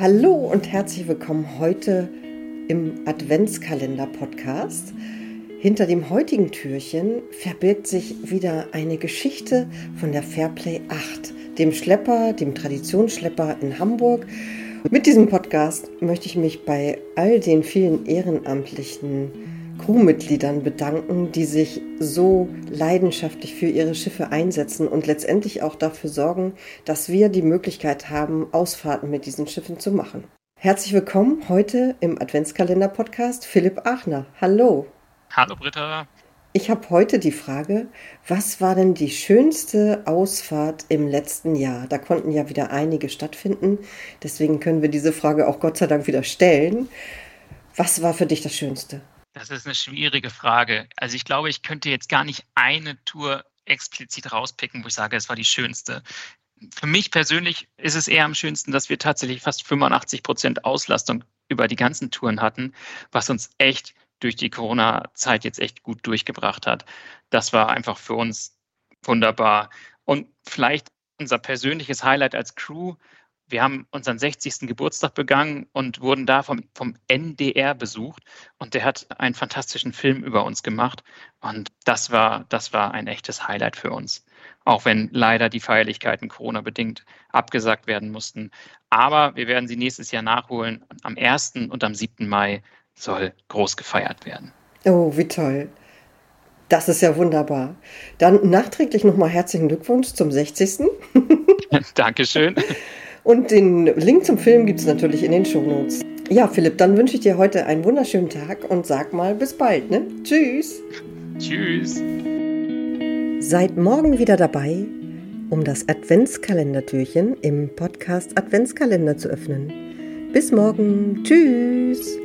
Hallo und herzlich willkommen heute im Adventskalender-Podcast. Hinter dem heutigen Türchen verbirgt sich wieder eine Geschichte von der Fairplay 8, dem Schlepper, dem Traditionsschlepper in Hamburg. Mit diesem Podcast möchte ich mich bei all den vielen ehrenamtlichen Crewmitgliedern bedanken, die sich so leidenschaftlich für ihre Schiffe einsetzen und letztendlich auch dafür sorgen, dass wir die Möglichkeit haben, Ausfahrten mit diesen Schiffen zu machen. Herzlich willkommen heute im Adventskalender-Podcast Philipp Achner. Hallo. Hallo Britta. Ich habe heute die Frage, was war denn die schönste Ausfahrt im letzten Jahr? Da konnten ja wieder einige stattfinden, deswegen können wir diese Frage auch Gott sei Dank wieder stellen. Was war für dich das Schönste? Das ist eine schwierige Frage. Also ich glaube, ich könnte jetzt gar nicht eine Tour explizit rauspicken, wo ich sage, es war die schönste. Für mich persönlich ist es eher am schönsten, dass wir tatsächlich fast 85 Prozent Auslastung über die ganzen Touren hatten, was uns echt durch die Corona-Zeit jetzt echt gut durchgebracht hat. Das war einfach für uns wunderbar. Und vielleicht unser persönliches Highlight als Crew wir haben unseren 60. Geburtstag begangen und wurden da vom, vom NDR besucht. Und der hat einen fantastischen Film über uns gemacht. Und das war, das war ein echtes Highlight für uns. Auch wenn leider die Feierlichkeiten Corona-bedingt abgesagt werden mussten. Aber wir werden sie nächstes Jahr nachholen. Am 1. und am 7. Mai soll groß gefeiert werden. Oh, wie toll. Das ist ja wunderbar. Dann nachträglich nochmal herzlichen Glückwunsch zum 60. Dankeschön. Und den Link zum Film gibt es natürlich in den Shownotes. Ja, Philipp, dann wünsche ich dir heute einen wunderschönen Tag und sag mal bis bald, ne? Tschüss. Tschüss. Seid morgen wieder dabei, um das Adventskalendertürchen im Podcast Adventskalender zu öffnen. Bis morgen. Tschüss.